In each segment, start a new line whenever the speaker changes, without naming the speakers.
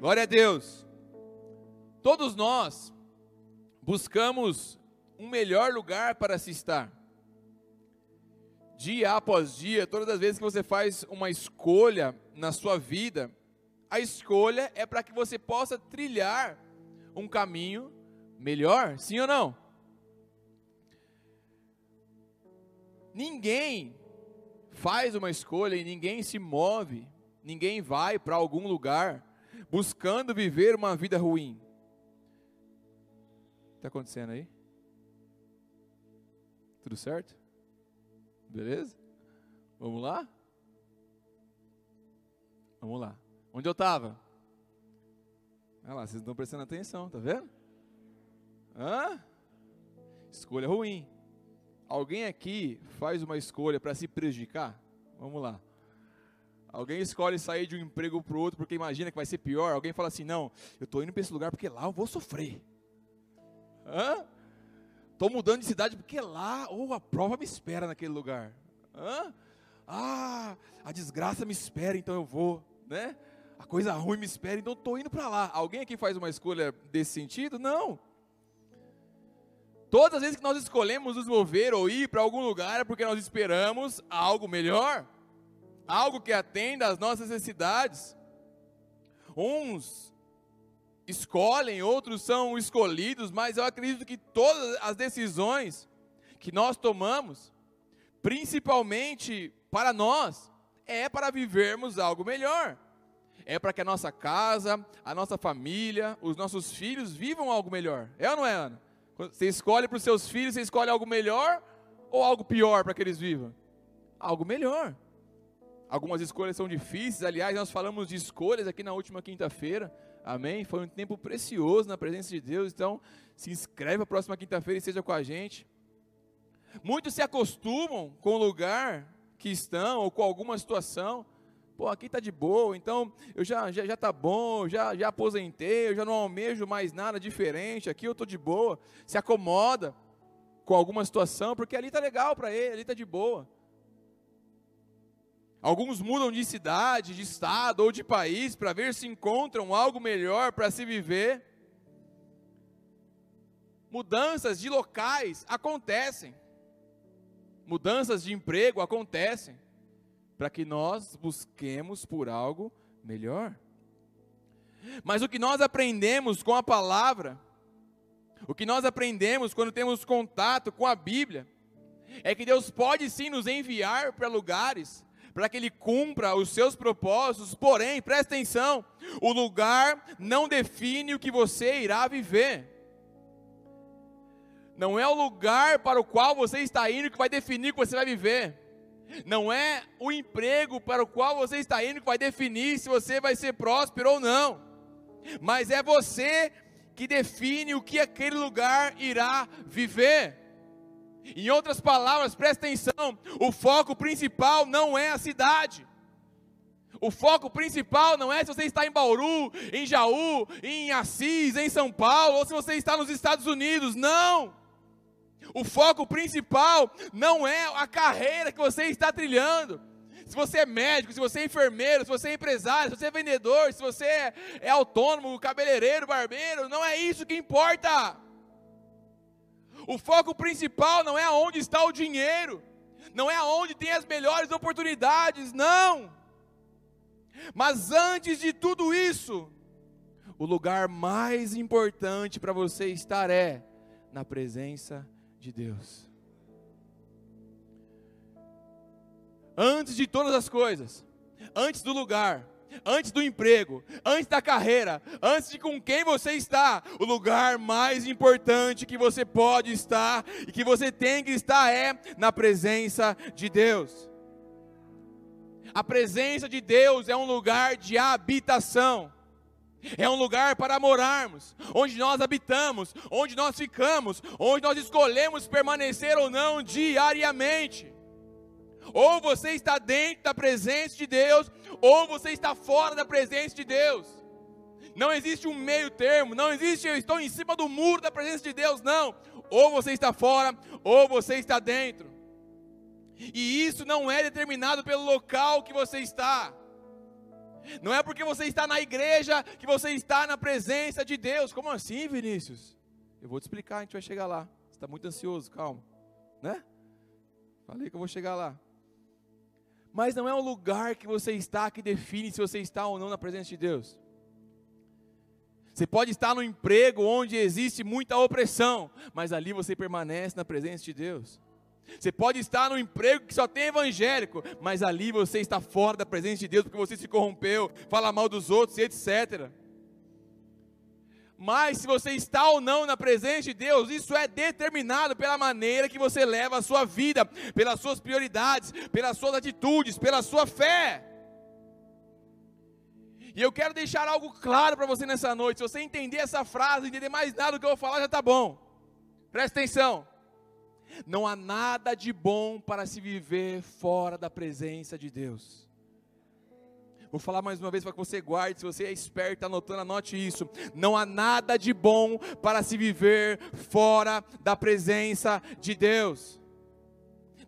Glória a Deus. Todos nós buscamos um melhor lugar para se estar. Dia após dia, todas as vezes que você faz uma escolha na sua vida, a escolha é para que você possa trilhar um caminho melhor, sim ou não? Ninguém faz uma escolha e ninguém se move, ninguém vai para algum lugar buscando viver uma vida ruim. Está acontecendo aí? Tudo certo? Beleza? Vamos lá? Vamos lá. Onde eu estava? Olha lá, vocês não estão prestando atenção, tá vendo? Hã? Escolha ruim. Alguém aqui faz uma escolha para se prejudicar? Vamos lá. Alguém escolhe sair de um emprego para o outro porque imagina que vai ser pior. Alguém fala assim: não, eu estou indo para esse lugar porque lá eu vou sofrer. Hã? Estou mudando de cidade porque lá, ou oh, a prova me espera naquele lugar. Hã? Ah, a desgraça me espera, então eu vou, né? A coisa ruim me espera, então estou indo para lá. Alguém aqui faz uma escolha desse sentido? Não. Todas as vezes que nós escolhemos nos mover ou ir para algum lugar é porque nós esperamos algo melhor algo que atenda às nossas necessidades. Uns escolhem, outros são escolhidos, mas eu acredito que todas as decisões que nós tomamos, principalmente para nós, é para vivermos algo melhor. É para que a nossa casa, a nossa família, os nossos filhos vivam algo melhor. É ou não é, Ana? Você escolhe para os seus filhos, você escolhe algo melhor ou algo pior para que eles vivam? Algo melhor. Algumas escolhas são difíceis. Aliás, nós falamos de escolhas aqui na última quinta-feira. Amém? Foi um tempo precioso na presença de Deus. Então, se inscreve a próxima quinta-feira e seja com a gente. Muitos se acostumam com o lugar que estão ou com alguma situação. Pô, aqui está de boa, então eu já já já tá bom, já já aposentei, eu já não almejo mais nada diferente. Aqui eu tô de boa. Se acomoda com alguma situação porque ali tá legal para ele, ali tá de boa. Alguns mudam de cidade, de estado ou de país para ver se encontram algo melhor para se viver. Mudanças de locais acontecem. Mudanças de emprego acontecem para que nós busquemos por algo melhor. Mas o que nós aprendemos com a palavra, o que nós aprendemos quando temos contato com a Bíblia, é que Deus pode sim nos enviar para lugares para que ele cumpra os seus propósitos, porém, presta atenção, o lugar não define o que você irá viver. Não é o lugar para o qual você está indo que vai definir o que você vai viver. Não é o emprego para o qual você está indo que vai definir se você vai ser próspero ou não. Mas é você que define o que aquele lugar irá viver. Em outras palavras, presta atenção: o foco principal não é a cidade. O foco principal não é se você está em Bauru, em Jaú, em Assis, em São Paulo, ou se você está nos Estados Unidos. Não! O foco principal não é a carreira que você está trilhando. Se você é médico, se você é enfermeiro, se você é empresário, se você é vendedor, se você é, é autônomo, cabeleireiro, barbeiro, não é isso que importa. O foco principal não é aonde está o dinheiro, não é aonde tem as melhores oportunidades, não. Mas antes de tudo isso, o lugar mais importante para você estar é na presença de Deus. Antes de todas as coisas, antes do lugar, antes do emprego, antes da carreira, antes de com quem você está, o lugar mais importante que você pode estar e que você tem que estar é na presença de Deus. A presença de Deus é um lugar de habitação. É um lugar para morarmos, onde nós habitamos, onde nós ficamos, onde nós escolhemos permanecer ou não diariamente. Ou você está dentro da presença de Deus, ou você está fora da presença de Deus. Não existe um meio termo, não existe eu estou em cima do muro da presença de Deus, não. Ou você está fora, ou você está dentro. E isso não é determinado pelo local que você está. Não é porque você está na igreja que você está na presença de Deus. Como assim, Vinícius? Eu vou te explicar, a gente vai chegar lá. Você está muito ansioso, calma. Né? Falei que eu vou chegar lá. Mas não é o lugar que você está que define se você está ou não na presença de Deus. Você pode estar no emprego onde existe muita opressão, mas ali você permanece na presença de Deus. Você pode estar no emprego que só tem evangélico, mas ali você está fora da presença de Deus porque você se corrompeu, fala mal dos outros etc. Mas se você está ou não na presença de Deus, isso é determinado pela maneira que você leva a sua vida, pelas suas prioridades, pelas suas atitudes, pela sua fé. E eu quero deixar algo claro para você nessa noite. Se você entender essa frase, entender mais nada do que eu vou falar, já está bom. Presta atenção. Não há nada de bom para se viver fora da presença de Deus. Vou falar mais uma vez para que você guarde, se você é esperto, anotando, anote isso. Não há nada de bom para se viver fora da presença de Deus.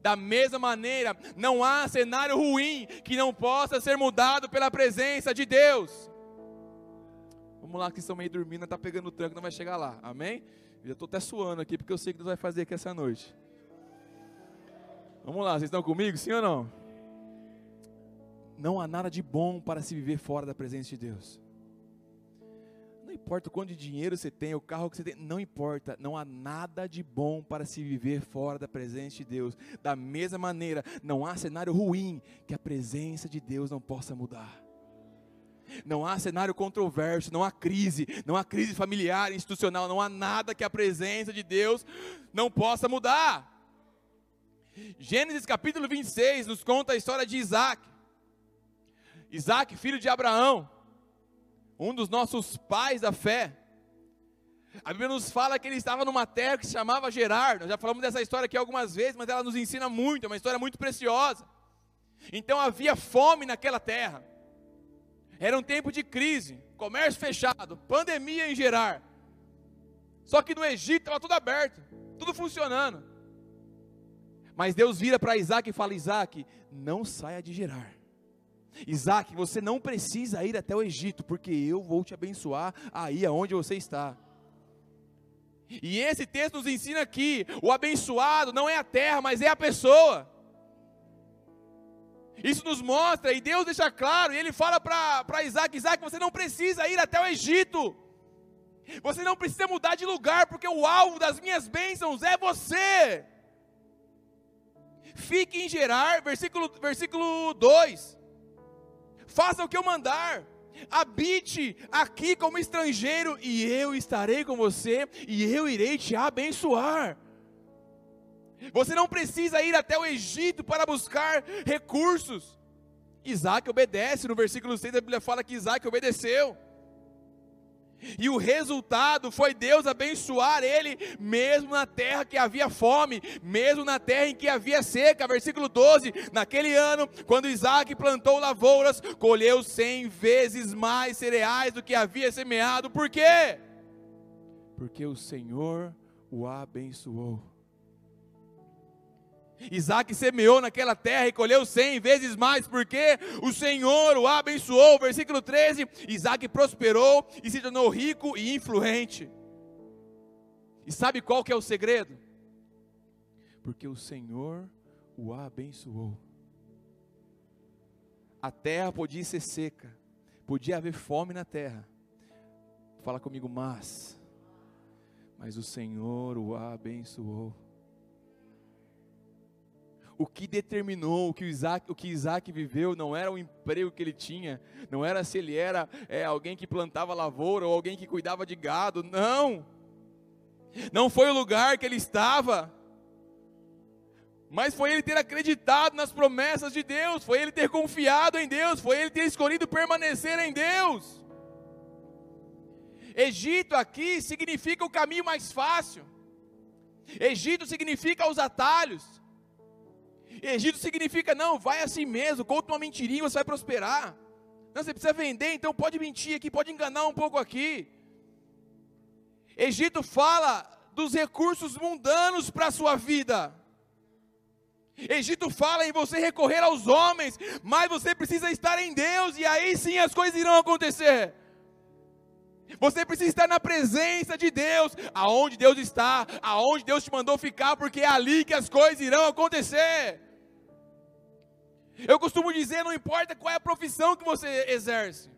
Da mesma maneira, não há cenário ruim que não possa ser mudado pela presença de Deus. Vamos lá, que estão meio dormindo, está pegando o tranco, não vai chegar lá, amém? Eu já estou até suando aqui, porque eu sei que Deus vai fazer aqui essa noite. Vamos lá, vocês estão comigo, sim ou não? Não há nada de bom para se viver fora da presença de Deus. Não importa o quanto de dinheiro você tem, o carro que você tem, não importa, não há nada de bom para se viver fora da presença de Deus. Da mesma maneira, não há cenário ruim que a presença de Deus não possa mudar. Não há cenário controverso, não há crise, não há crise familiar, institucional, não há nada que a presença de Deus não possa mudar. Gênesis capítulo 26 nos conta a história de Isaac. Isaac, filho de Abraão, um dos nossos pais da fé. A Bíblia nos fala que ele estava numa terra que se chamava Gerar. Nós já falamos dessa história aqui algumas vezes, mas ela nos ensina muito, é uma história muito preciosa. Então havia fome naquela terra. Era um tempo de crise, comércio fechado, pandemia em Gerar. Só que no Egito estava tudo aberto, tudo funcionando. Mas Deus vira para Isaac e fala: Isaac, não saia de Gerar. Isaac, você não precisa ir até o Egito, porque eu vou te abençoar aí aonde você está. E esse texto nos ensina que o abençoado não é a terra, mas é a pessoa. Isso nos mostra, e Deus deixa claro, e Ele fala para Isaac: Isaac, você não precisa ir até o Egito, você não precisa mudar de lugar, porque o alvo das minhas bênçãos é você. Fique em Gerar, versículo, versículo 2. Faça o que eu mandar, habite aqui como estrangeiro, e eu estarei com você, e eu irei te abençoar. Você não precisa ir até o Egito para buscar recursos. Isaac obedece, no versículo 6 a Bíblia fala que Isaac obedeceu. E o resultado foi Deus abençoar ele, mesmo na terra que havia fome, mesmo na terra em que havia seca. Versículo 12: Naquele ano, quando Isaac plantou lavouras, colheu cem vezes mais cereais do que havia semeado. Por quê? Porque o Senhor o abençoou. Isaac semeou naquela terra e colheu cem vezes mais, porque o Senhor o abençoou. Versículo 13: Isaac prosperou e se tornou rico e influente. E sabe qual que é o segredo? Porque o Senhor o abençoou. A terra podia ser seca, podia haver fome na terra. Fala comigo, mas, mas o Senhor o abençoou o que determinou o que Isaac, o que Isaac viveu não era o emprego que ele tinha, não era se ele era é, alguém que plantava lavoura ou alguém que cuidava de gado, não. Não foi o lugar que ele estava, mas foi ele ter acreditado nas promessas de Deus, foi ele ter confiado em Deus, foi ele ter escolhido permanecer em Deus. Egito aqui significa o caminho mais fácil. Egito significa os atalhos. Egito significa, não, vai assim mesmo, conta uma mentirinha, você vai prosperar. Não, você precisa vender, então pode mentir aqui, pode enganar um pouco aqui. Egito fala dos recursos mundanos para a sua vida. Egito fala em você recorrer aos homens, mas você precisa estar em Deus, e aí sim as coisas irão acontecer. Você precisa estar na presença de Deus, aonde Deus está, aonde Deus te mandou ficar, porque é ali que as coisas irão acontecer. Eu costumo dizer: não importa qual é a profissão que você exerce,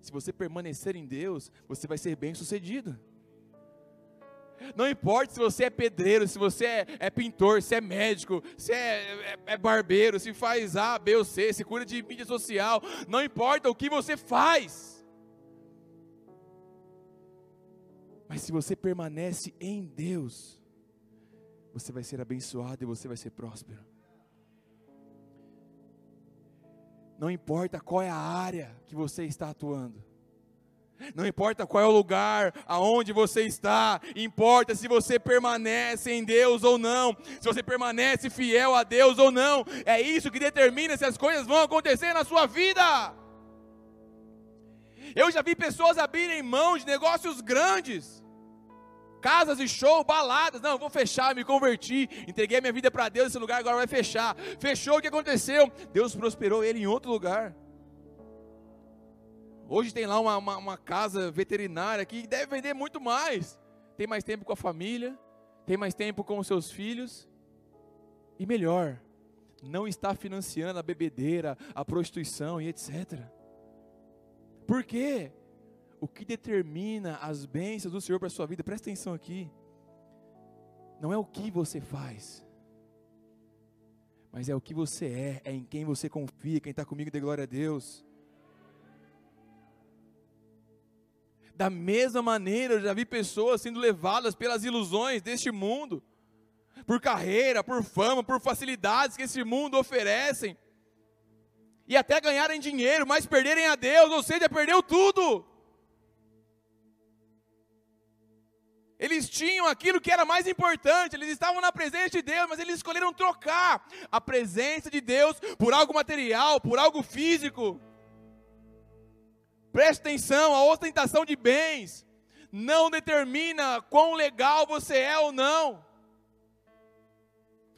se você permanecer em Deus, você vai ser bem sucedido. Não importa se você é pedreiro, se você é, é pintor, se é médico, se é, é, é, barbeiro, se faz A, B ou C, se cura de mídia social, não importa o que você faz. Mas se você permanece em Deus, você vai ser abençoado e você vai ser próspero. Não importa qual é a área que você está atuando. Não importa qual é o lugar aonde você está, importa se você permanece em Deus ou não, se você permanece fiel a Deus ou não. É isso que determina se as coisas vão acontecer na sua vida. Eu já vi pessoas abrirem mão de negócios grandes, casas e show, baladas. Não, vou fechar, me converti, entreguei minha vida para Deus, esse lugar agora vai fechar. Fechou, o que aconteceu? Deus prosperou ele em outro lugar. Hoje tem lá uma, uma, uma, casa veterinária que deve vender muito mais. Tem mais tempo com a família, tem mais tempo com os seus filhos. E melhor, não está financiando a bebedeira, a prostituição e etc. Por quê? O que determina as bênçãos do Senhor para a sua vida, presta atenção aqui, não é o que você faz, mas é o que você é, é em quem você confia, quem está comigo, dê glória a Deus. Da mesma maneira, eu já vi pessoas sendo levadas pelas ilusões deste mundo, por carreira, por fama, por facilidades que esse mundo oferecem, e até ganharem dinheiro, mas perderem a Deus, ou seja, perdeu tudo. Eles tinham aquilo que era mais importante, eles estavam na presença de Deus, mas eles escolheram trocar a presença de Deus por algo material, por algo físico. Preste atenção, a ostentação de bens não determina quão legal você é ou não.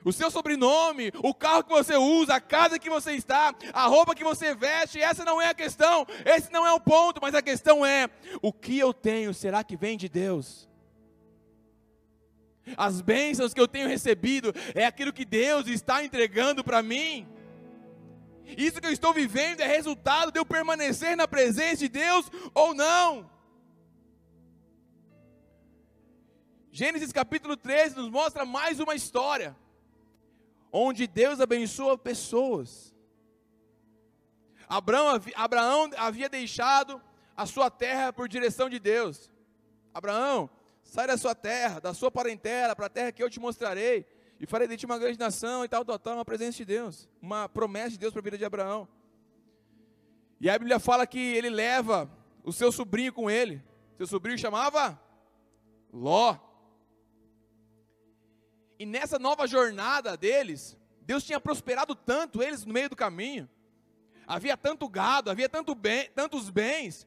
O seu sobrenome, o carro que você usa, a casa que você está, a roupa que você veste, essa não é a questão, esse não é o ponto, mas a questão é: o que eu tenho, será que vem de Deus? As bênçãos que eu tenho recebido é aquilo que Deus está entregando para mim. Isso que eu estou vivendo é resultado de eu permanecer na presença de Deus ou não. Gênesis capítulo 13 nos mostra mais uma história, onde Deus abençoa pessoas. Abraão, Abraão havia deixado a sua terra por direção de Deus. Abraão, sai da sua terra, da sua parentela, para a terra que eu te mostrarei e farei de ti uma grande nação e tal, tal, tal, uma presença de Deus, uma promessa de Deus para a vida de Abraão. E a Bíblia fala que ele leva o seu sobrinho com ele. Seu sobrinho chamava Ló. E nessa nova jornada deles, Deus tinha prosperado tanto eles no meio do caminho. Havia tanto gado, havia tanto bem, tantos bens,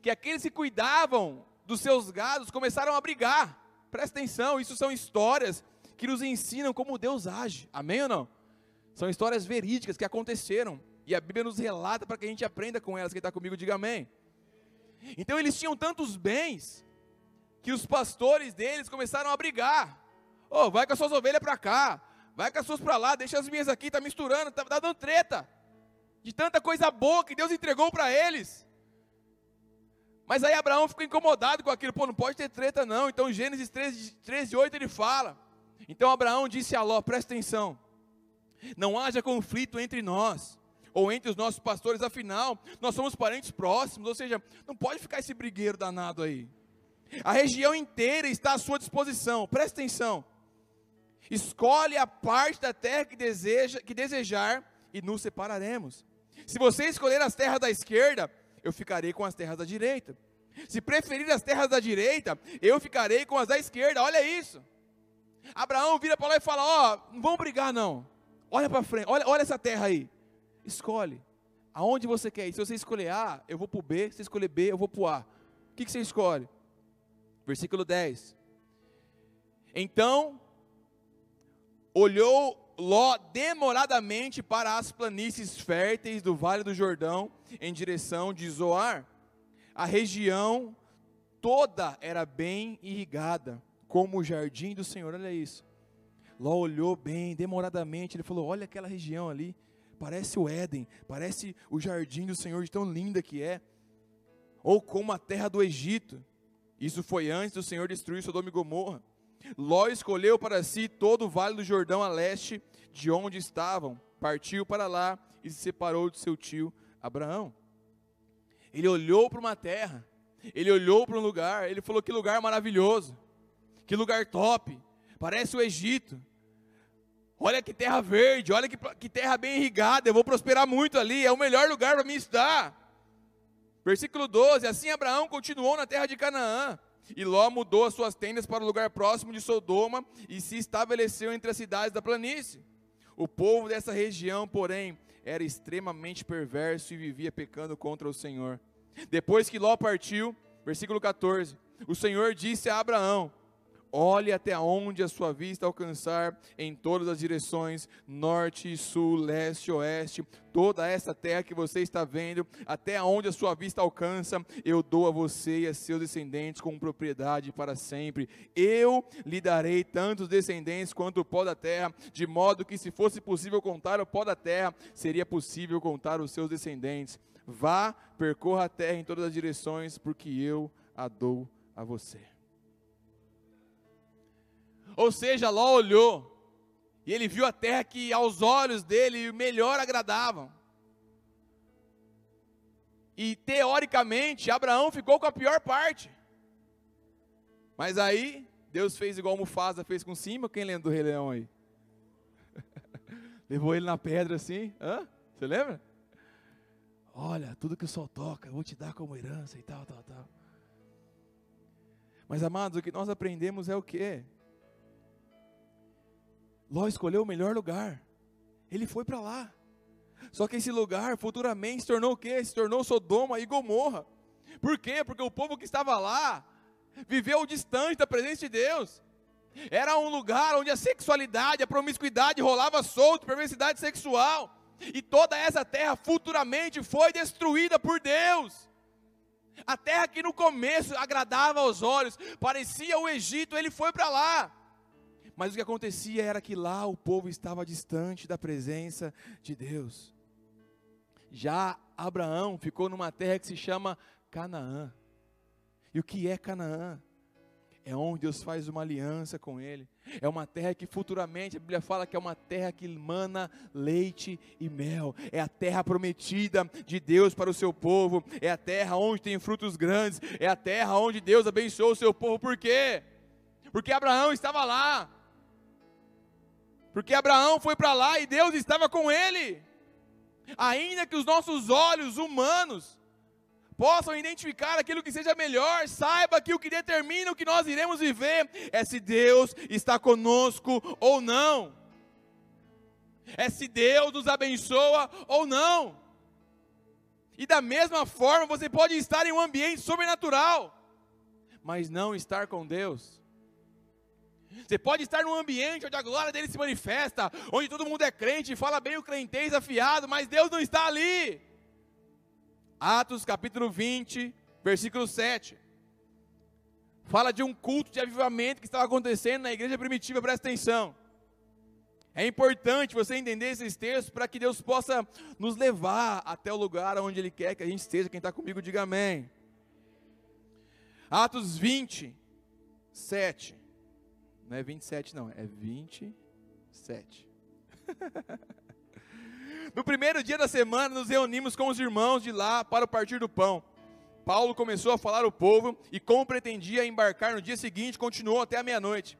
que aqueles que cuidavam dos seus gados começaram a brigar. Presta atenção, isso são histórias que nos ensinam como Deus age. Amém ou não? São histórias verídicas que aconteceram. E a Bíblia nos relata para que a gente aprenda com elas. Quem está comigo, diga amém. Então eles tinham tantos bens que os pastores deles começaram a brigar. Oh, vai com as suas ovelhas para cá, vai com as suas para lá, deixa as minhas aqui, está misturando, está tá dando treta. De tanta coisa boa que Deus entregou para eles. Mas aí Abraão ficou incomodado com aquilo, pô, não pode ter treta não. Então Gênesis 13, 13 8 ele fala: então Abraão disse a Ló: presta atenção, não haja conflito entre nós, ou entre os nossos pastores, afinal, nós somos parentes próximos, ou seja, não pode ficar esse brigueiro danado aí. A região inteira está à sua disposição, presta atenção. Escolhe a parte da terra que, deseja, que desejar e nos separaremos. Se você escolher as terras da esquerda, eu ficarei com as terras da direita. Se preferir as terras da direita, eu ficarei com as da esquerda. Olha isso. Abraão vira para lá e fala: Ó, oh, não vamos brigar não. Olha para frente, olha, olha essa terra aí. Escolhe. Aonde você quer ir? Se você escolher A, eu vou para o B. Se você escolher B, eu vou para o A. O que, que você escolhe? Versículo 10. Então olhou Ló demoradamente para as planícies férteis do Vale do Jordão, em direção de Zoar. A região toda era bem irrigada, como o jardim do Senhor. Olha isso. Ló olhou bem, demoradamente, ele falou: Olha aquela região ali, parece o Éden, parece o jardim do Senhor, de tão linda que é. Ou como a terra do Egito. Isso foi antes do Senhor destruir Sodoma e Gomorra. Ló escolheu para si todo o vale do Jordão a leste de onde estavam, partiu para lá e se separou de seu tio Abraão. Ele olhou para uma terra, ele olhou para um lugar, ele falou: que lugar maravilhoso, que lugar top, parece o Egito. Olha que terra verde, olha que, que terra bem irrigada, eu vou prosperar muito ali, é o melhor lugar para mim estudar. Versículo 12: Assim Abraão continuou na terra de Canaã. E Ló mudou as suas tendas para o lugar próximo de Sodoma e se estabeleceu entre as cidades da planície. O povo dessa região, porém, era extremamente perverso e vivia pecando contra o Senhor. Depois que Ló partiu, versículo 14, o Senhor disse a Abraão: Olhe até onde a sua vista alcançar em todas as direções, norte, sul, leste, oeste, toda essa terra que você está vendo, até onde a sua vista alcança, eu dou a você e a seus descendentes como propriedade para sempre. Eu lhe darei tantos descendentes quanto o pó da terra, de modo que se fosse possível contar o pó da terra, seria possível contar os seus descendentes. Vá, percorra a terra em todas as direções, porque eu a dou a você. Ou seja, Ló olhou e ele viu a terra que aos olhos dele melhor agradavam. E teoricamente, Abraão ficou com a pior parte. Mas aí, Deus fez igual Mufasa fez com cima. Quem lembra do Rei Leão aí? Levou ele na pedra assim. Hã? Você lembra? Olha, tudo que o sol toca, eu vou te dar como herança e tal, tal, tal. Mas amados, o que nós aprendemos é o quê? Ló escolheu o melhor lugar. Ele foi para lá. Só que esse lugar futuramente se tornou o quê? Se tornou Sodoma e Gomorra. Por quê? Porque o povo que estava lá viveu distante da presença de Deus. Era um lugar onde a sexualidade, a promiscuidade rolava solto, perversidade sexual. E toda essa terra futuramente foi destruída por Deus. A terra que no começo agradava aos olhos, parecia o Egito, ele foi para lá. Mas o que acontecia era que lá o povo estava distante da presença de Deus. Já Abraão ficou numa terra que se chama Canaã. E o que é Canaã? É onde Deus faz uma aliança com ele. É uma terra que futuramente a Bíblia fala que é uma terra que mana leite e mel. É a terra prometida de Deus para o seu povo. É a terra onde tem frutos grandes. É a terra onde Deus abençoou o seu povo. Por quê? Porque Abraão estava lá. Porque Abraão foi para lá e Deus estava com ele. Ainda que os nossos olhos humanos possam identificar aquilo que seja melhor, saiba que o que determina o que nós iremos viver é se Deus está conosco ou não. É se Deus nos abençoa ou não. E da mesma forma, você pode estar em um ambiente sobrenatural, mas não estar com Deus. Você pode estar num ambiente onde a glória dele se manifesta, onde todo mundo é crente fala bem o crentez afiado, mas Deus não está ali. Atos capítulo 20, versículo 7. Fala de um culto de avivamento que estava acontecendo na igreja primitiva, presta atenção. É importante você entender esses textos para que Deus possa nos levar até o lugar onde Ele quer que a gente esteja. Quem está comigo, diga amém. Atos 20, 7. Não é 27, não, é 27. no primeiro dia da semana, nos reunimos com os irmãos de lá para o partir do pão. Paulo começou a falar ao povo e, como pretendia embarcar no dia seguinte, continuou até a meia-noite.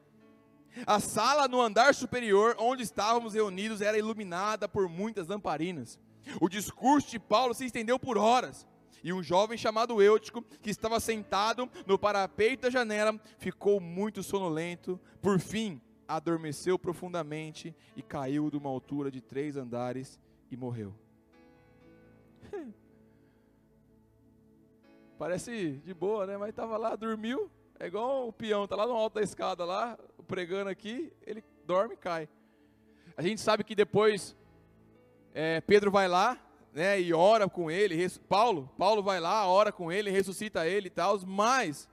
A sala no andar superior, onde estávamos reunidos, era iluminada por muitas lamparinas. O discurso de Paulo se estendeu por horas e um jovem chamado Eutico, que estava sentado no parapeito da janela, ficou muito sonolento. Por fim, adormeceu profundamente e caiu de uma altura de três andares e morreu. Parece de boa, né? Mas estava lá, dormiu. É igual o peão, está lá no alto da escada lá, pregando aqui, ele dorme e cai. A gente sabe que depois é, Pedro vai lá, né, e ora com ele, Paulo, Paulo vai lá, ora com ele, ressuscita ele e tal, mas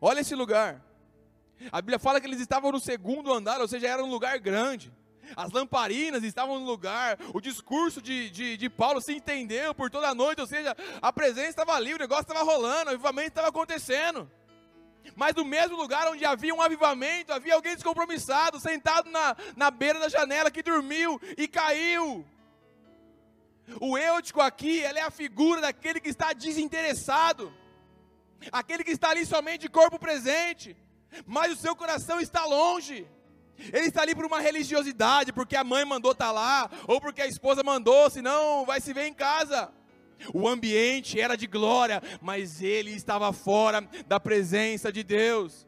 olha esse lugar. A Bíblia fala que eles estavam no segundo andar, ou seja, era um lugar grande. As lamparinas estavam no lugar, o discurso de, de, de Paulo se entendeu por toda a noite, ou seja, a presença estava ali, o negócio estava rolando, o avivamento estava acontecendo. Mas no mesmo lugar onde havia um avivamento, havia alguém descompromissado, sentado na, na beira da janela, que dormiu e caiu. O eutico aqui, ela é a figura daquele que está desinteressado, aquele que está ali somente de corpo presente, mas o seu coração está longe. Ele está ali por uma religiosidade, porque a mãe mandou estar tá lá, ou porque a esposa mandou, senão vai se ver em casa. O ambiente era de glória, mas ele estava fora da presença de Deus.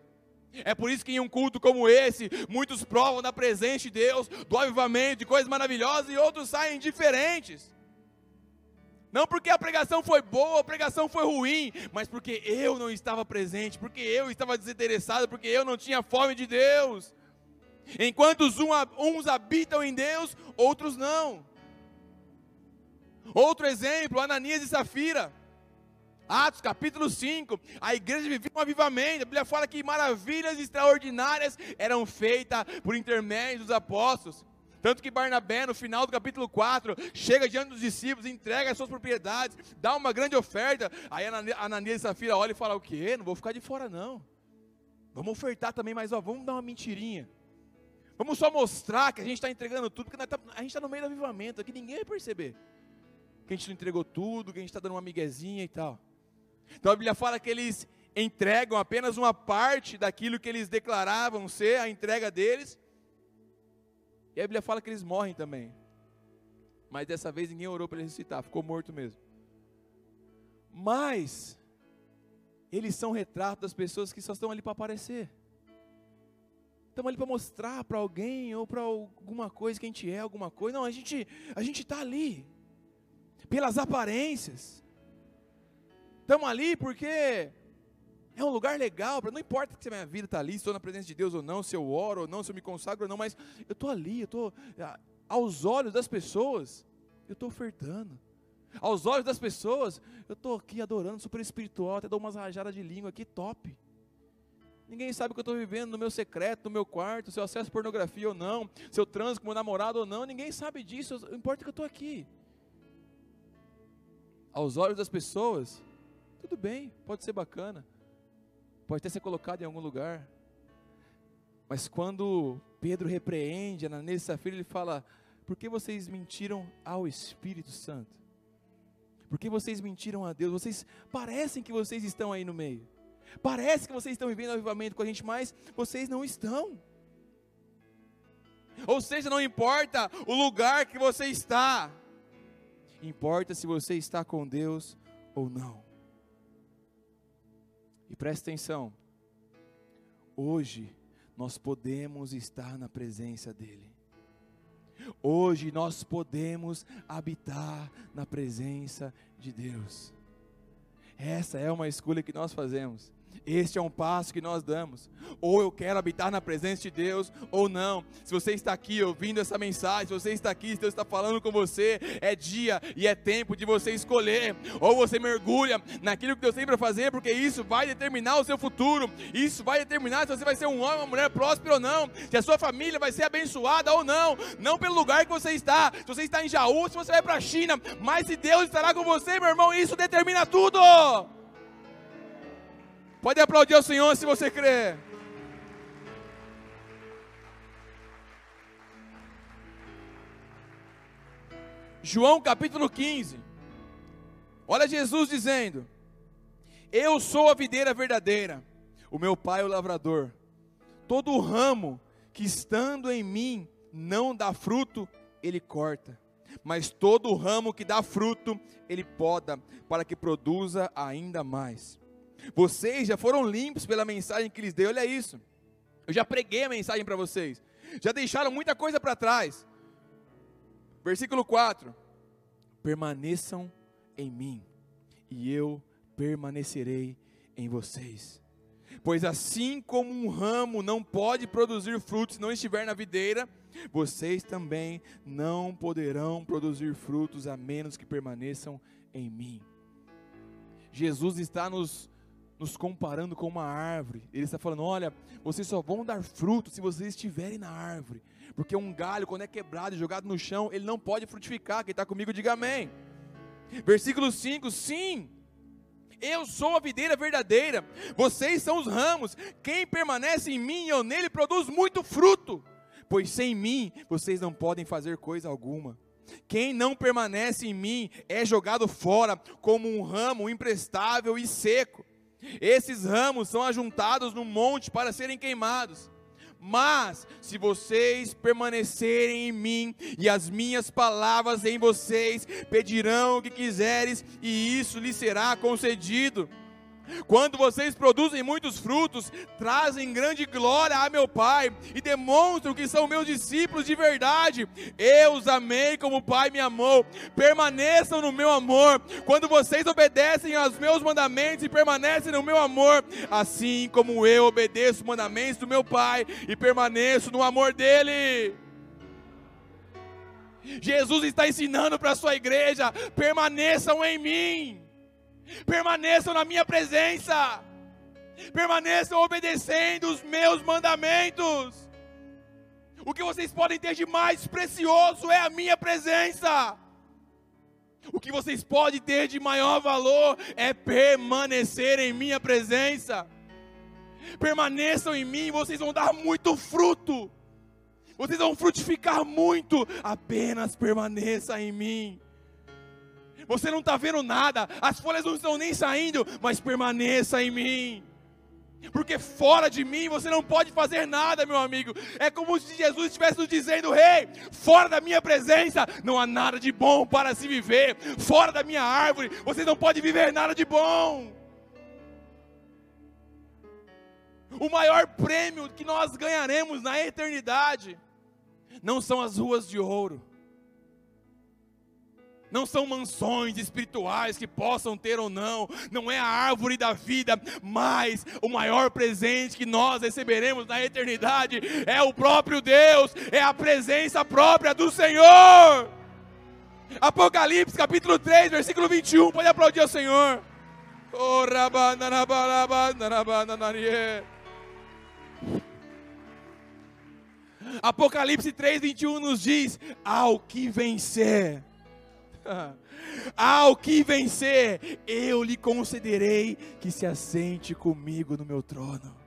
É por isso que em um culto como esse, muitos provam da presença de Deus, do avivamento, de coisas maravilhosas, e outros saem diferentes. Não porque a pregação foi boa, a pregação foi ruim, mas porque eu não estava presente, porque eu estava desinteressado, porque eu não tinha fome de Deus. Enquanto uns habitam em Deus, outros não. Outro exemplo, Ananias e Safira. Atos capítulo 5, a igreja vivia um avivamento. A Bíblia fala que maravilhas extraordinárias eram feitas por intermédio dos apóstolos. Tanto que Barnabé, no final do capítulo 4, chega diante dos discípulos, entrega as suas propriedades, dá uma grande oferta. Aí Ananias e Safira olham e falam: O quê? Não vou ficar de fora, não. Vamos ofertar também, mas ó, vamos dar uma mentirinha. Vamos só mostrar que a gente está entregando tudo, porque tá, a gente está no meio do avivamento, aqui ninguém vai perceber que a gente não entregou tudo, que a gente está dando uma miguezinha e tal. Então a Bíblia fala que eles entregam apenas uma parte daquilo que eles declaravam ser a entrega deles. E a Bíblia fala que eles morrem também. Mas dessa vez ninguém orou para ele ressuscitar, ficou morto mesmo. Mas eles são retratos das pessoas que só estão ali para aparecer. Estamos ali para mostrar para alguém ou para alguma coisa que a gente é, alguma coisa. Não, a gente a gente está ali pelas aparências. Estamos ali porque é um lugar legal, não importa se a minha vida está ali, se estou na presença de Deus ou não, se eu oro ou não, se eu me consagro ou não, mas eu estou ali, eu estou, aos olhos das pessoas, eu estou ofertando. Aos olhos das pessoas, eu estou aqui adorando, super espiritual, até dou umas rajadas de língua aqui, top. Ninguém sabe o que eu estou vivendo no meu secreto, no meu quarto, se eu acesso pornografia ou não, se eu transo com meu namorado ou não, ninguém sabe disso, importa que eu estou aqui aos olhos das pessoas, tudo bem, pode ser bacana, pode até ser colocado em algum lugar. Mas quando Pedro repreende Ananias e Safira, ele fala: Por que vocês mentiram ao Espírito Santo? Por que vocês mentiram a Deus? Vocês parecem que vocês estão aí no meio. Parece que vocês estão vivendo avivamento com a gente, mas vocês não estão. Ou seja, não importa o lugar que você está, Importa se você está com Deus ou não. E preste atenção. Hoje nós podemos estar na presença dEle. Hoje nós podemos habitar na presença de Deus. Essa é uma escolha que nós fazemos. Este é um passo que nós damos. Ou eu quero habitar na presença de Deus, ou não. Se você está aqui ouvindo essa mensagem, se você está aqui, se Deus está falando com você, é dia e é tempo de você escolher. Ou você mergulha naquilo que Deus tem para fazer, porque isso vai determinar o seu futuro. Isso vai determinar se você vai ser um homem, uma mulher próspero ou não. Se a sua família vai ser abençoada ou não. Não pelo lugar que você está. Se você está em Jaú, se você vai para a China. Mas se Deus estará com você, meu irmão, isso determina tudo. Pode aplaudir ao Senhor se você crê. João capítulo 15. Olha Jesus dizendo: Eu sou a videira verdadeira, o meu pai é o lavrador. Todo ramo que estando em mim não dá fruto, ele corta. Mas todo ramo que dá fruto, ele poda, para que produza ainda mais. Vocês já foram limpos pela mensagem que lhes dei. Olha isso. Eu já preguei a mensagem para vocês. Já deixaram muita coisa para trás. Versículo 4: Permaneçam em mim, e eu permanecerei em vocês. Pois assim como um ramo não pode produzir frutos se não estiver na videira, vocês também não poderão produzir frutos a menos que permaneçam em mim. Jesus está nos, nos comparando com uma árvore. Ele está falando: olha, vocês só vão dar fruto se vocês estiverem na árvore. Porque um galho, quando é quebrado e jogado no chão, ele não pode frutificar. Quem está comigo, diga amém. Versículo 5: Sim, eu sou a videira verdadeira, vocês são os ramos. Quem permanece em mim e eu nele produz muito fruto, pois sem mim vocês não podem fazer coisa alguma. Quem não permanece em mim é jogado fora como um ramo imprestável e seco. Esses ramos são ajuntados no monte para serem queimados. Mas, se vocês permanecerem em mim e as minhas palavras em vocês, pedirão o que quiseres e isso lhes será concedido. Quando vocês produzem muitos frutos, trazem grande glória a meu Pai e demonstram que são meus discípulos de verdade. Eu os amei como o Pai me amou. Permaneçam no meu amor. Quando vocês obedecem aos meus mandamentos e permanecem no meu amor, assim como eu obedeço os mandamentos do meu Pai e permaneço no amor dele. Jesus está ensinando para a sua igreja: permaneçam em mim permaneçam na minha presença, permaneçam obedecendo os meus mandamentos. O que vocês podem ter de mais precioso é a minha presença. O que vocês podem ter de maior valor é permanecer em minha presença. Permaneçam em mim, vocês vão dar muito fruto. Vocês vão frutificar muito. Apenas permaneça em mim você não está vendo nada, as folhas não estão nem saindo, mas permaneça em mim. Porque fora de mim você não pode fazer nada, meu amigo. É como se Jesus estivesse nos dizendo: Rei, hey, fora da minha presença não há nada de bom para se viver. Fora da minha árvore você não pode viver nada de bom. O maior prêmio que nós ganharemos na eternidade não são as ruas de ouro não são mansões espirituais que possam ter ou não, não é a árvore da vida, mas o maior presente que nós receberemos na eternidade é o próprio Deus, é a presença própria do Senhor. Apocalipse capítulo 3, versículo 21, pode aplaudir o Senhor. Apocalipse 3, 21 nos diz: ao que vencer Ao que vencer, eu lhe concederei que se assente comigo no meu trono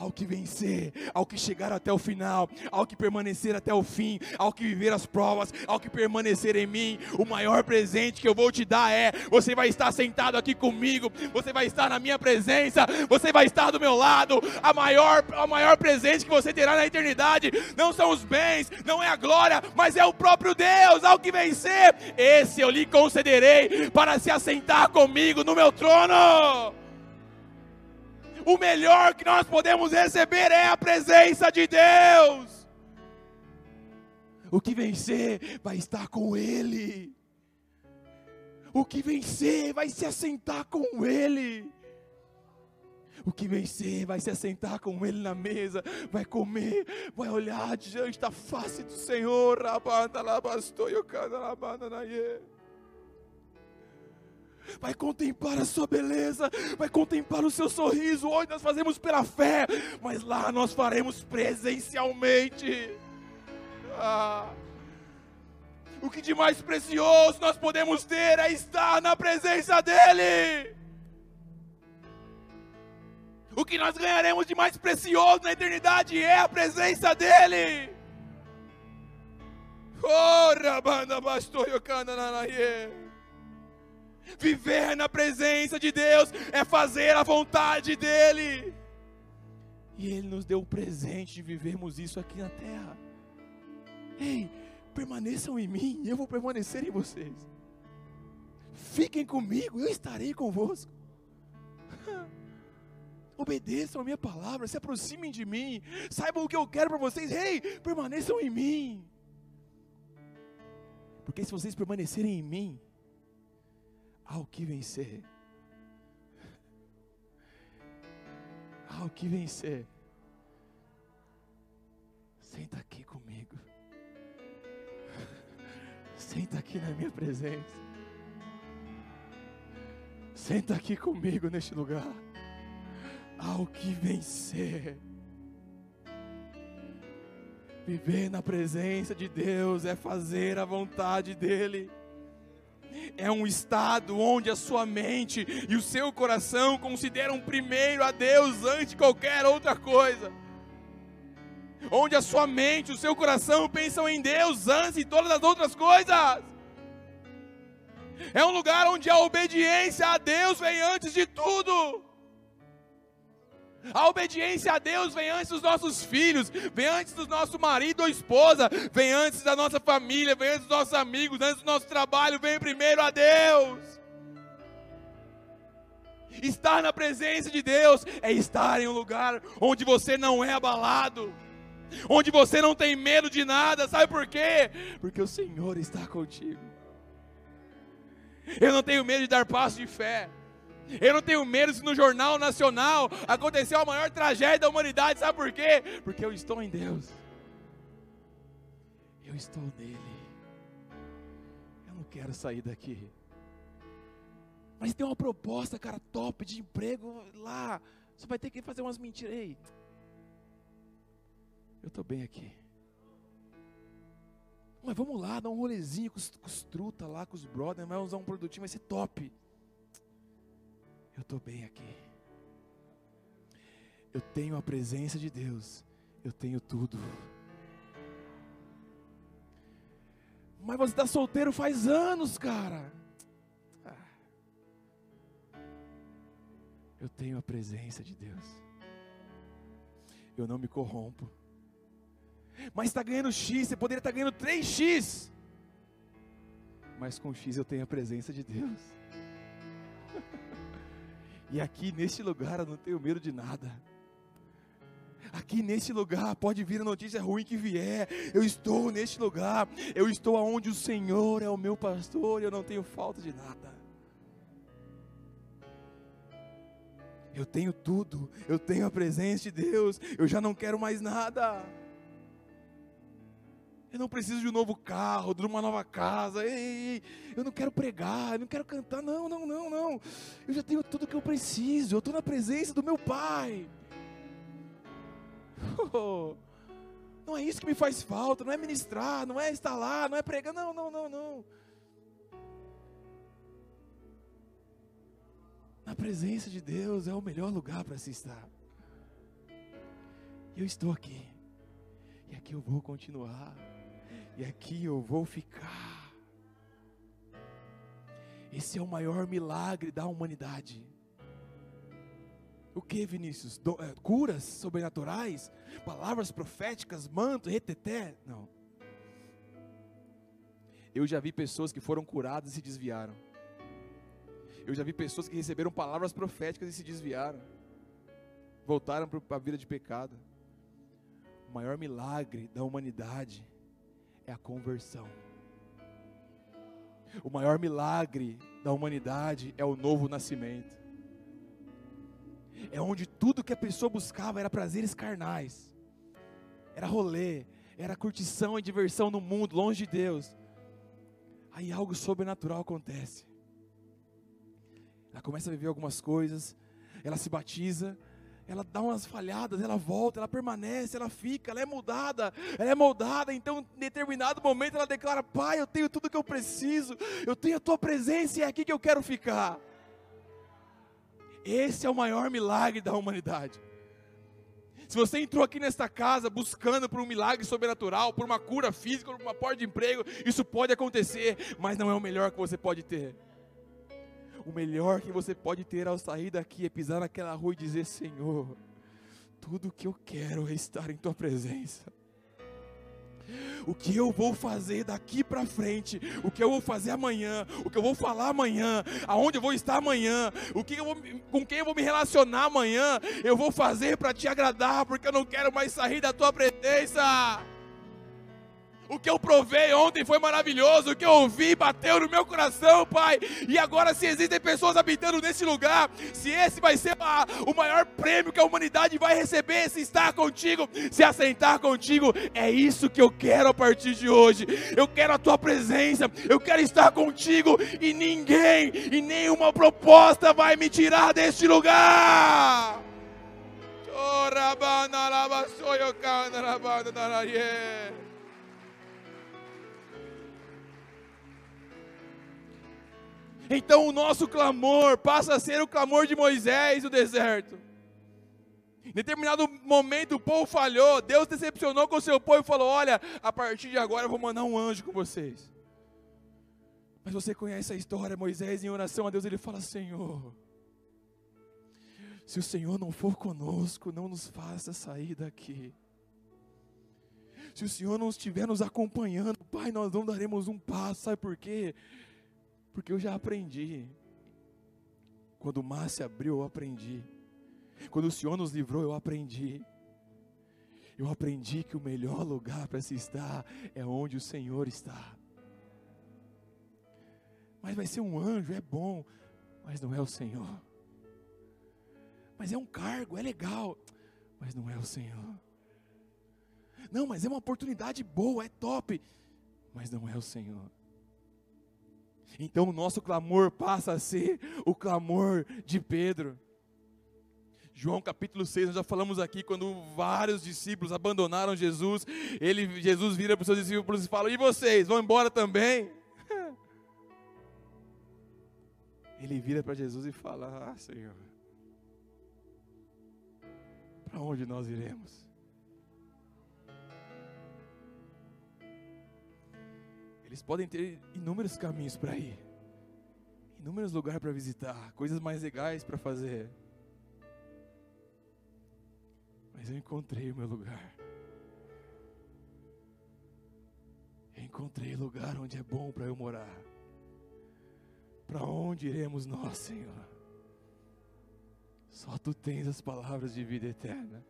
ao que vencer, ao que chegar até o final, ao que permanecer até o fim, ao que viver as provas, ao que permanecer em mim, o maior presente que eu vou te dar é: você vai estar sentado aqui comigo, você vai estar na minha presença, você vai estar do meu lado. A maior, a maior presente que você terá na eternidade não são os bens, não é a glória, mas é o próprio Deus. Ao que vencer, esse eu lhe concederei para se assentar comigo no meu trono o melhor que nós podemos receber é a presença de Deus. O que vencer vai estar com Ele. O que vencer vai se assentar com Ele. O que vencer vai se assentar com Ele na mesa, vai comer, vai olhar diante da face do Senhor. Rabanda, labastoio, cada labanda, naie vai contemplar a sua beleza, vai contemplar o seu sorriso. Hoje nós fazemos pela fé, mas lá nós faremos presencialmente. Ah. O que de mais precioso nós podemos ter é estar na presença dEle. O que nós ganharemos de mais precioso na eternidade é a presença dEle. Oh, Rabanda Bastou Yokanda Nanaye. Viver na presença de Deus é fazer a vontade dEle. E Ele nos deu o presente de vivermos isso aqui na terra. Ei, permaneçam em mim, eu vou permanecer em vocês. Fiquem comigo, eu estarei convosco. Obedeçam a minha palavra, se aproximem de mim, saibam o que eu quero para vocês. Ei, permaneçam em mim. Porque se vocês permanecerem em mim, ao que vencer. Há o que vencer. Senta aqui comigo. Senta aqui na minha presença. Senta aqui comigo neste lugar. Há o que vencer. Viver na presença de Deus é fazer a vontade dEle. É um estado onde a sua mente e o seu coração consideram primeiro a Deus antes de qualquer outra coisa. Onde a sua mente, o seu coração pensam em Deus antes de todas as outras coisas. É um lugar onde a obediência a Deus vem antes de tudo. A obediência a Deus vem antes dos nossos filhos, vem antes do nosso marido ou esposa, vem antes da nossa família, vem antes dos nossos amigos, antes do nosso trabalho, vem primeiro a Deus. Estar na presença de Deus é estar em um lugar onde você não é abalado, onde você não tem medo de nada, sabe por quê? Porque o Senhor está contigo. Eu não tenho medo de dar passo de fé. Eu não tenho medo se no Jornal Nacional aconteceu a maior tragédia da humanidade, sabe por quê? Porque eu estou em Deus. Eu estou nele. Eu não quero sair daqui. Mas tem uma proposta, cara, top de emprego lá. Você vai ter que fazer umas mentiras aí. Eu estou bem aqui. Mas vamos lá, dar um rolezinho com os, com os truta lá, com os brothers, vai usar um produtinho, vai ser top. Eu estou bem aqui. Eu tenho a presença de Deus. Eu tenho tudo. Mas você está solteiro faz anos, cara. Ah. Eu tenho a presença de Deus. Eu não me corrompo. Mas está ganhando X, você poderia estar tá ganhando 3X. Mas com X eu tenho a presença de Deus. E aqui neste lugar eu não tenho medo de nada. Aqui nesse lugar pode vir a notícia ruim que vier. Eu estou neste lugar. Eu estou aonde o Senhor é o meu pastor eu não tenho falta de nada. Eu tenho tudo. Eu tenho a presença de Deus. Eu já não quero mais nada. Eu não preciso de um novo carro, de uma nova casa. Ei, ei, eu não quero pregar, eu não quero cantar. Não, não, não, não. Eu já tenho tudo que eu preciso. Eu estou na presença do meu Pai. Oh, não é isso que me faz falta. Não é ministrar, não é estar lá, não é pregar. Não, não, não, não. Na presença de Deus é o melhor lugar para se estar. Eu estou aqui. E aqui eu vou continuar e aqui eu vou ficar. Esse é o maior milagre da humanidade. O que, Vinícius? Do, é, curas sobrenaturais? Palavras proféticas? Manto, reteté? Não. Eu já vi pessoas que foram curadas e se desviaram. Eu já vi pessoas que receberam palavras proféticas e se desviaram. Voltaram para a vida de pecado. O maior milagre da humanidade é a conversão. O maior milagre da humanidade é o novo nascimento. É onde tudo que a pessoa buscava era prazeres carnais, era rolê, era curtição e diversão no mundo, longe de Deus. Aí algo sobrenatural acontece. Ela começa a viver algumas coisas, ela se batiza, ela dá umas falhadas, ela volta, ela permanece, ela fica, ela é mudada, ela é moldada. Então, em determinado momento, ela declara: Pai, eu tenho tudo que eu preciso, eu tenho a tua presença e é aqui que eu quero ficar. Esse é o maior milagre da humanidade. Se você entrou aqui nesta casa buscando por um milagre sobrenatural, por uma cura física, por uma porta de emprego, isso pode acontecer, mas não é o melhor que você pode ter. O melhor que você pode ter ao sair daqui é pisar naquela rua e dizer: Senhor, tudo que eu quero é estar em tua presença. O que eu vou fazer daqui para frente, o que eu vou fazer amanhã, o que eu vou falar amanhã, aonde eu vou estar amanhã, o que eu vou, com quem eu vou me relacionar amanhã, eu vou fazer para te agradar, porque eu não quero mais sair da tua presença. O que eu provei ontem foi maravilhoso. O que eu ouvi bateu no meu coração, Pai. E agora, se existem pessoas habitando nesse lugar, se esse vai ser a, o maior prêmio que a humanidade vai receber, se estar contigo, se assentar contigo, é isso que eu quero a partir de hoje. Eu quero a tua presença. Eu quero estar contigo e ninguém e nenhuma proposta vai me tirar deste lugar. Oh, então o nosso clamor passa a ser o clamor de Moisés no deserto. Em determinado momento o povo falhou, Deus decepcionou com o seu povo e falou: Olha, a partir de agora eu vou mandar um anjo com vocês. Mas você conhece a história, Moisés em oração a Deus, ele fala: Senhor, se o Senhor não for conosco, não nos faça sair daqui. Se o Senhor não estiver nos acompanhando, Pai, nós não daremos um passo, sabe por quê? Porque eu já aprendi. Quando o mar se abriu, eu aprendi. Quando o Senhor nos livrou, eu aprendi. Eu aprendi que o melhor lugar para se estar é onde o Senhor está. Mas vai ser um anjo, é bom, mas não é o Senhor. Mas é um cargo, é legal, mas não é o Senhor. Não, mas é uma oportunidade boa, é top, mas não é o Senhor. Então o nosso clamor passa a ser o clamor de Pedro. João capítulo 6, nós já falamos aqui, quando vários discípulos abandonaram Jesus, ele, Jesus vira para os seus discípulos e fala: E vocês, vão embora também? Ele vira para Jesus e fala: Ah, Senhor, para onde nós iremos? Eles podem ter inúmeros caminhos para ir, inúmeros lugares para visitar, coisas mais legais para fazer. Mas eu encontrei o meu lugar. Eu encontrei lugar onde é bom para eu morar. Para onde iremos nós, Senhor? Só tu tens as palavras de vida eterna.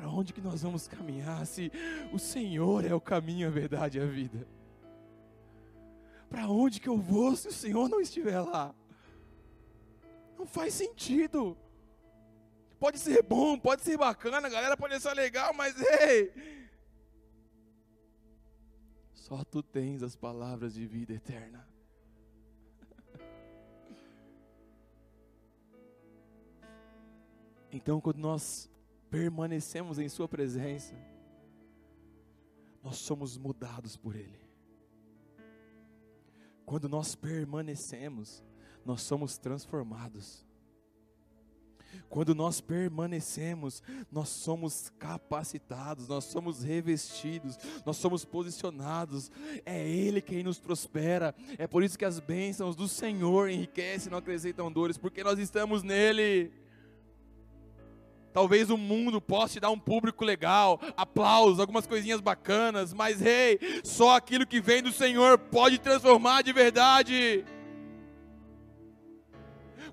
Para onde que nós vamos caminhar se o Senhor é o caminho, a verdade e a vida? Para onde que eu vou se o Senhor não estiver lá? Não faz sentido. Pode ser bom, pode ser bacana, a galera pode ser legal, mas ei, só tu tens as palavras de vida eterna. Então, quando nós permanecemos em Sua presença, nós somos mudados por Ele. Quando nós permanecemos, nós somos transformados. Quando nós permanecemos, nós somos capacitados, nós somos revestidos, nós somos posicionados. É Ele quem nos prospera. É por isso que as bênçãos do Senhor enriquecem, não acrescentam dores, porque nós estamos nele. Talvez o mundo possa te dar um público legal, aplausos, algumas coisinhas bacanas, mas rei, hey, só aquilo que vem do Senhor pode transformar de verdade.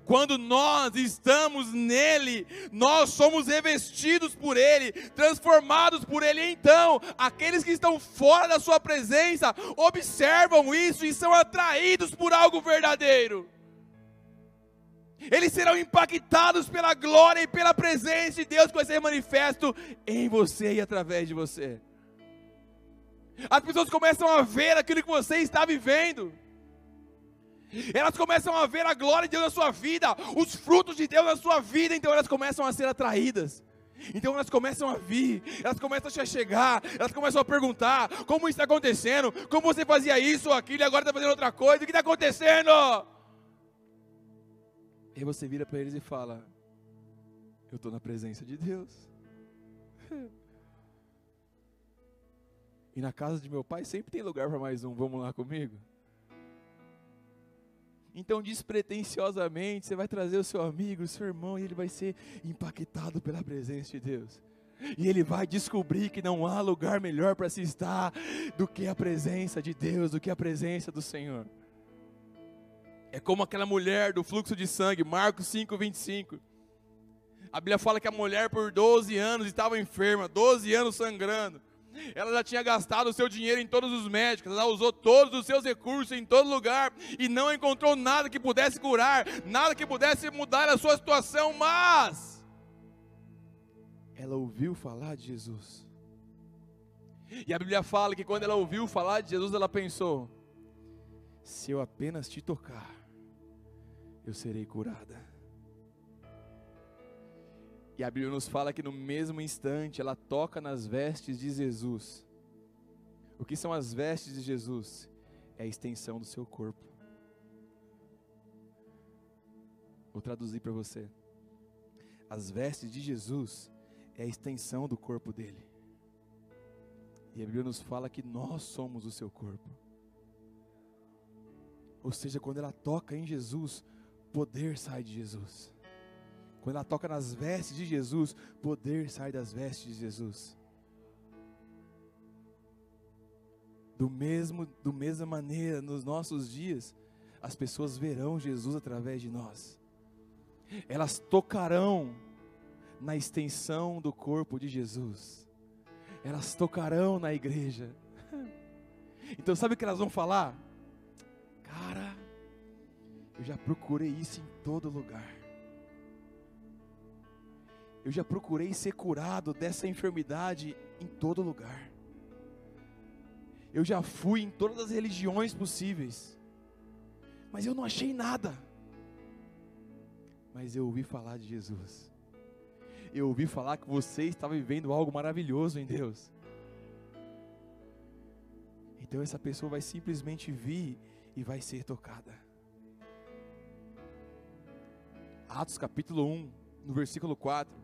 Quando nós estamos nele, nós somos revestidos por ele, transformados por ele. Então, aqueles que estão fora da sua presença observam isso e são atraídos por algo verdadeiro eles serão impactados pela glória e pela presença de Deus que vai ser manifesto em você e através de você. As pessoas começam a ver aquilo que você está vivendo. Elas começam a ver a glória de Deus na sua vida, os frutos de Deus na sua vida, então elas começam a ser atraídas. Então elas começam a vir, elas começam a chegar, elas começam a perguntar: como está acontecendo? Como você fazia isso ou aquilo e agora está fazendo outra coisa? O que está acontecendo? E aí você vira para eles e fala: Eu estou na presença de Deus. E na casa de meu pai sempre tem lugar para mais um. Vamos lá comigo? Então, despretensiosamente, você vai trazer o seu amigo, o seu irmão, e ele vai ser impactado pela presença de Deus. E ele vai descobrir que não há lugar melhor para se estar do que a presença de Deus, do que a presença do Senhor. É como aquela mulher do fluxo de sangue, Marcos 5, 25. A Bíblia fala que a mulher por 12 anos estava enferma, 12 anos sangrando. ela já tinha gastado o seu dinheiro em todos os médicos, ela usou todos os seus recursos em todo lugar e não encontrou nada que pudesse curar, nada que pudesse mudar a sua situação, mas ela ouviu falar de Jesus. E a Bíblia fala que quando ela ouviu falar de Jesus, ela pensou: se eu apenas te tocar, eu serei curada. E a Bíblia nos fala que no mesmo instante ela toca nas vestes de Jesus. O que são as vestes de Jesus? É a extensão do seu corpo. Vou traduzir para você. As vestes de Jesus é a extensão do corpo dele. E a Bíblia nos fala que nós somos o seu corpo. Ou seja, quando ela toca em Jesus, poder sai de Jesus. Quando ela toca nas vestes de Jesus, poder sai das vestes de Jesus. Do mesmo, do mesma maneira, nos nossos dias, as pessoas verão Jesus através de nós. Elas tocarão na extensão do corpo de Jesus. Elas tocarão na igreja. Então, sabe o que elas vão falar? Eu já procurei isso em todo lugar. Eu já procurei ser curado dessa enfermidade em todo lugar. Eu já fui em todas as religiões possíveis, mas eu não achei nada. Mas eu ouvi falar de Jesus. Eu ouvi falar que você está vivendo algo maravilhoso em Deus. Então essa pessoa vai simplesmente vir e vai ser tocada. Atos capítulo 1, no versículo 4.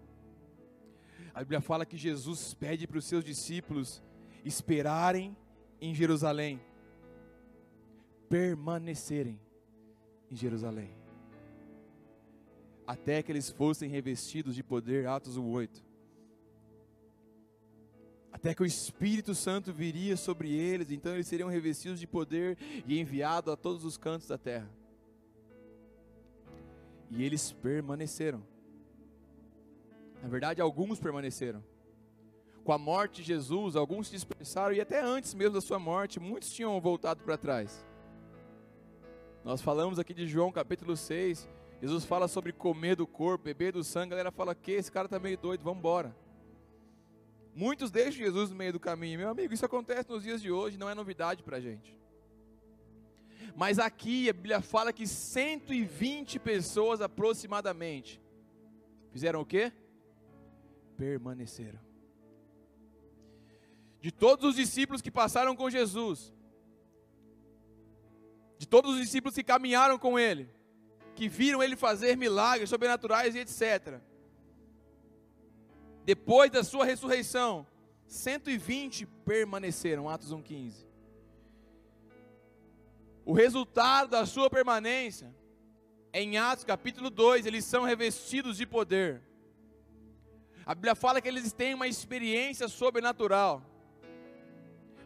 A Bíblia fala que Jesus pede para os seus discípulos esperarem em Jerusalém, permanecerem em Jerusalém, até que eles fossem revestidos de poder, Atos 8. Até que o Espírito Santo viria sobre eles, então eles seriam revestidos de poder e enviados a todos os cantos da terra. E eles permaneceram. Na verdade, alguns permaneceram. Com a morte de Jesus, alguns se dispersaram e até antes mesmo da sua morte, muitos tinham voltado para trás. Nós falamos aqui de João capítulo 6. Jesus fala sobre comer do corpo, beber do sangue. A galera fala que esse cara está meio doido, vamos embora. Muitos deixam Jesus no meio do caminho. Meu amigo, isso acontece nos dias de hoje, não é novidade para a gente. Mas aqui a Bíblia fala que 120 pessoas aproximadamente fizeram o quê? permaneceram. De todos os discípulos que passaram com Jesus, de todos os discípulos que caminharam com Ele, que viram Ele fazer milagres sobrenaturais e etc. Depois da sua ressurreição, 120 permaneceram, Atos 1,15. O resultado da sua permanência, em Atos capítulo 2, eles são revestidos de poder. A Bíblia fala que eles têm uma experiência sobrenatural.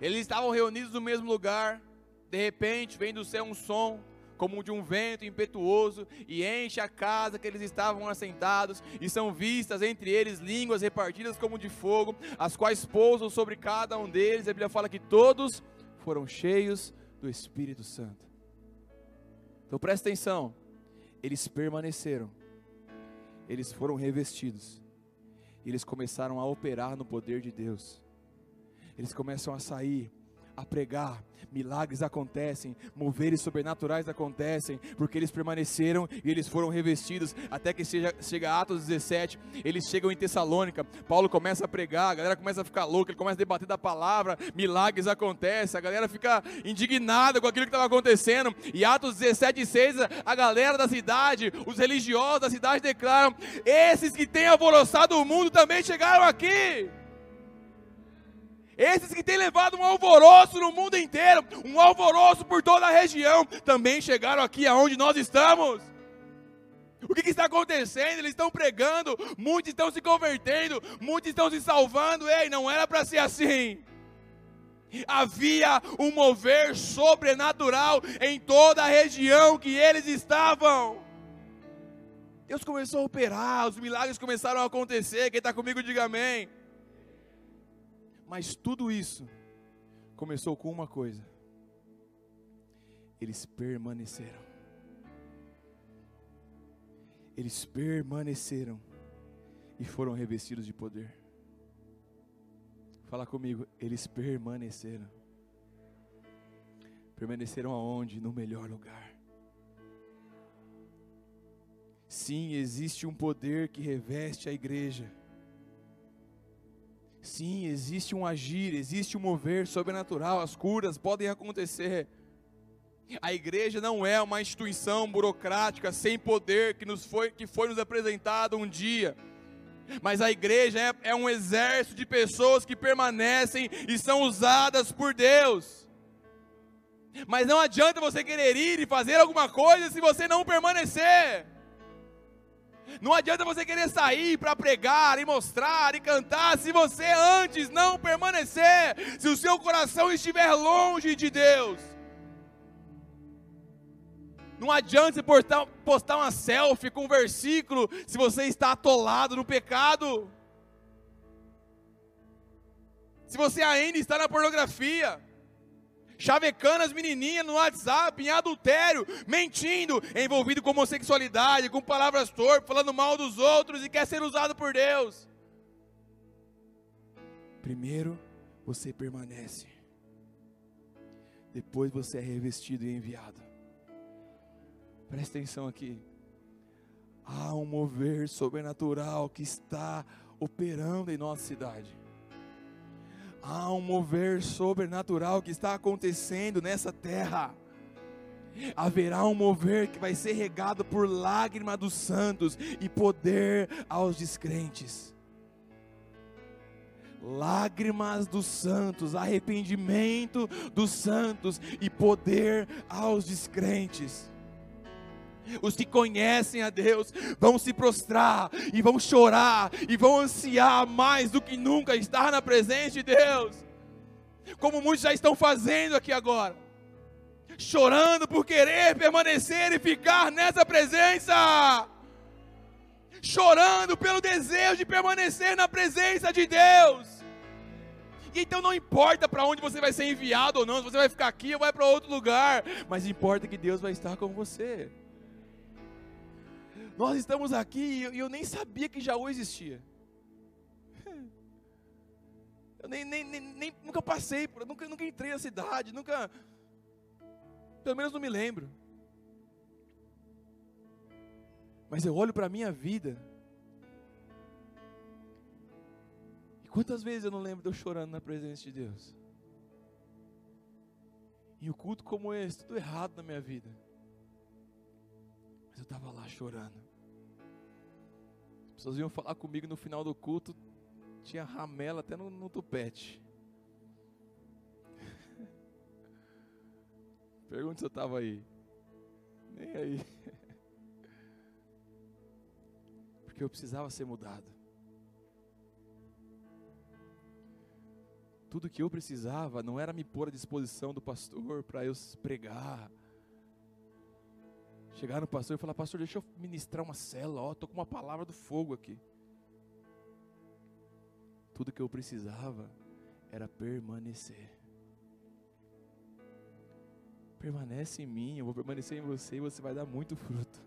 Eles estavam reunidos no mesmo lugar, de repente vem do céu um som, como de um vento impetuoso, e enche a casa que eles estavam assentados, e são vistas entre eles línguas repartidas como de fogo, as quais pousam sobre cada um deles. A Bíblia fala que todos foram cheios do Espírito Santo. Então presta atenção, eles permaneceram, eles foram revestidos eles começaram a operar no poder de Deus. Eles começam a sair, a pregar, milagres acontecem, moveres sobrenaturais acontecem, porque eles permaneceram e eles foram revestidos, até que chega, chega Atos 17, eles chegam em Tessalônica, Paulo começa a pregar, a galera começa a ficar louca, ele começa a debater da palavra, milagres acontecem, a galera fica indignada com aquilo que estava acontecendo, e Atos 17, 6, a galera da cidade, os religiosos da cidade declaram, esses que têm alvoroçado o mundo também chegaram aqui, esses que têm levado um alvoroço no mundo inteiro, um alvoroço por toda a região, também chegaram aqui aonde nós estamos. O que, que, está acontecendo? Eles estão pregando, muitos estão se convertendo, muitos estão se salvando. Ei, não era para ser assim. Havia um mover sobrenatural em toda a região que eles estavam. Deus começou a operar, os milagres começaram a acontecer. Quem está comigo, diga amém. Mas tudo isso começou com uma coisa: eles permaneceram. Eles permaneceram e foram revestidos de poder. Fala comigo, eles permaneceram. Permaneceram aonde? No melhor lugar. Sim, existe um poder que reveste a igreja. Sim, existe um agir, existe um mover sobrenatural, as curas podem acontecer. A igreja não é uma instituição burocrática sem poder que, nos foi, que foi nos apresentado um dia. Mas a igreja é, é um exército de pessoas que permanecem e são usadas por Deus. Mas não adianta você querer ir e fazer alguma coisa se você não permanecer. Não adianta você querer sair para pregar e mostrar e cantar se você antes não permanecer, se o seu coração estiver longe de Deus. Não adianta você postar, postar uma selfie com um versículo se você está atolado no pecado. Se você ainda está na pornografia chavecando as menininhas no WhatsApp, em adultério, mentindo, envolvido com homossexualidade, com palavras torpes, falando mal dos outros e quer ser usado por Deus. Primeiro você permanece, depois você é revestido e enviado. Presta atenção aqui. Há um mover sobrenatural que está operando em nossa cidade. Há um mover sobrenatural que está acontecendo nessa terra. Haverá um mover que vai ser regado por lágrima dos santos e poder aos descrentes. Lágrimas dos santos, arrependimento dos santos e poder aos descrentes. Os que conhecem a Deus vão se prostrar e vão chorar e vão ansiar mais do que nunca estar na presença de Deus, como muitos já estão fazendo aqui agora, chorando por querer permanecer e ficar nessa presença, chorando pelo desejo de permanecer na presença de Deus. Então não importa para onde você vai ser enviado ou não, se você vai ficar aqui ou vai para outro lugar, mas importa que Deus vai estar com você. Nós estamos aqui e eu, eu nem sabia que Jaú existia. Eu nem, nem, nem, nem, nunca passei, por, nunca, nunca entrei na cidade, nunca. Pelo menos não me lembro. Mas eu olho para a minha vida. E quantas vezes eu não lembro de eu chorando na presença de Deus? Em um culto como esse, tudo errado na minha vida. Mas eu estava lá chorando pessoas iam falar comigo no final do culto, tinha ramela até no, no tupete. Pergunta se eu estava aí. Nem aí. Porque eu precisava ser mudado. Tudo que eu precisava não era me pôr à disposição do pastor para eu pregar, Chegar no pastor e falar, pastor, deixa eu ministrar uma cela, ó, estou com uma palavra do fogo aqui. Tudo que eu precisava era permanecer. Permanece em mim, eu vou permanecer em você e você vai dar muito fruto.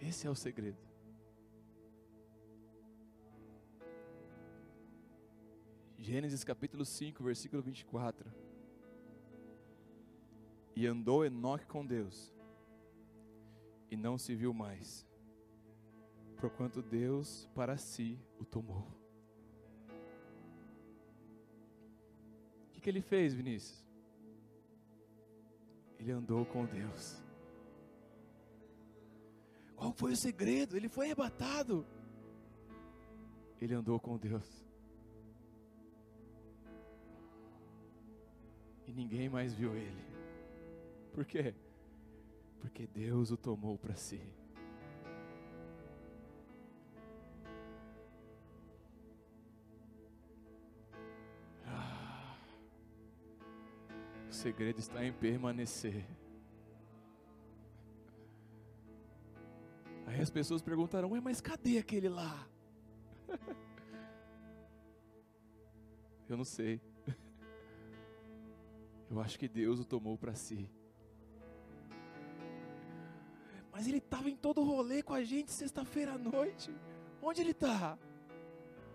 Esse é o segredo. Gênesis capítulo 5, versículo 24. E andou Enoque com Deus, e não se viu mais, porquanto Deus para si o tomou. O que, que ele fez, Vinícius? Ele andou com Deus. Qual foi o segredo? Ele foi arrebatado. Ele andou com Deus. E ninguém mais viu ele. Por quê? Porque Deus o tomou para si. Ah, o segredo está em permanecer. Aí as pessoas perguntaram: Ué, mas cadê aquele lá? Eu não sei. Eu acho que Deus o tomou para si. Mas ele estava em todo rolê com a gente sexta-feira à noite. Onde ele está?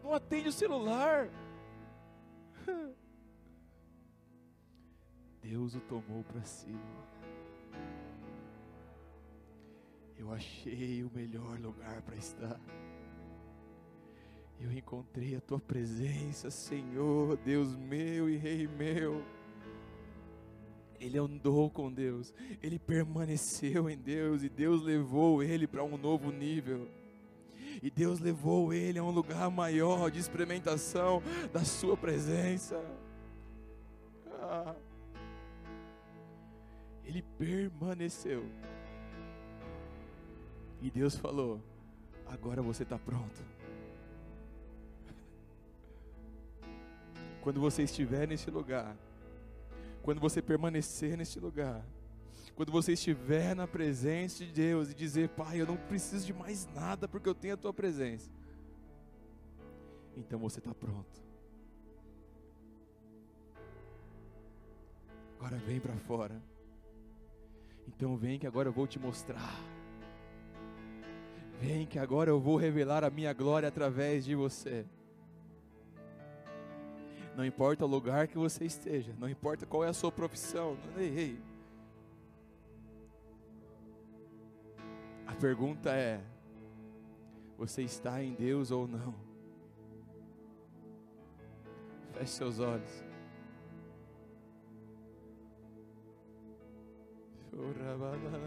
Não atende o celular. Deus o tomou para si. Eu achei o melhor lugar para estar. Eu encontrei a tua presença, Senhor, Deus meu e Rei meu. Ele andou com Deus, ele permaneceu em Deus e Deus levou ele para um novo nível. E Deus levou ele a um lugar maior de experimentação da Sua presença. Ah. Ele permaneceu. E Deus falou: agora você está pronto. Quando você estiver nesse lugar, quando você permanecer nesse lugar, quando você estiver na presença de Deus e dizer, Pai, eu não preciso de mais nada porque eu tenho a tua presença, então você está pronto. Agora vem para fora. Então vem que agora eu vou te mostrar. Vem que agora eu vou revelar a minha glória através de você. Não importa o lugar que você esteja, não importa qual é a sua profissão. Ei, ei. A pergunta é: você está em Deus ou não? Feche seus olhos. Chorabadana,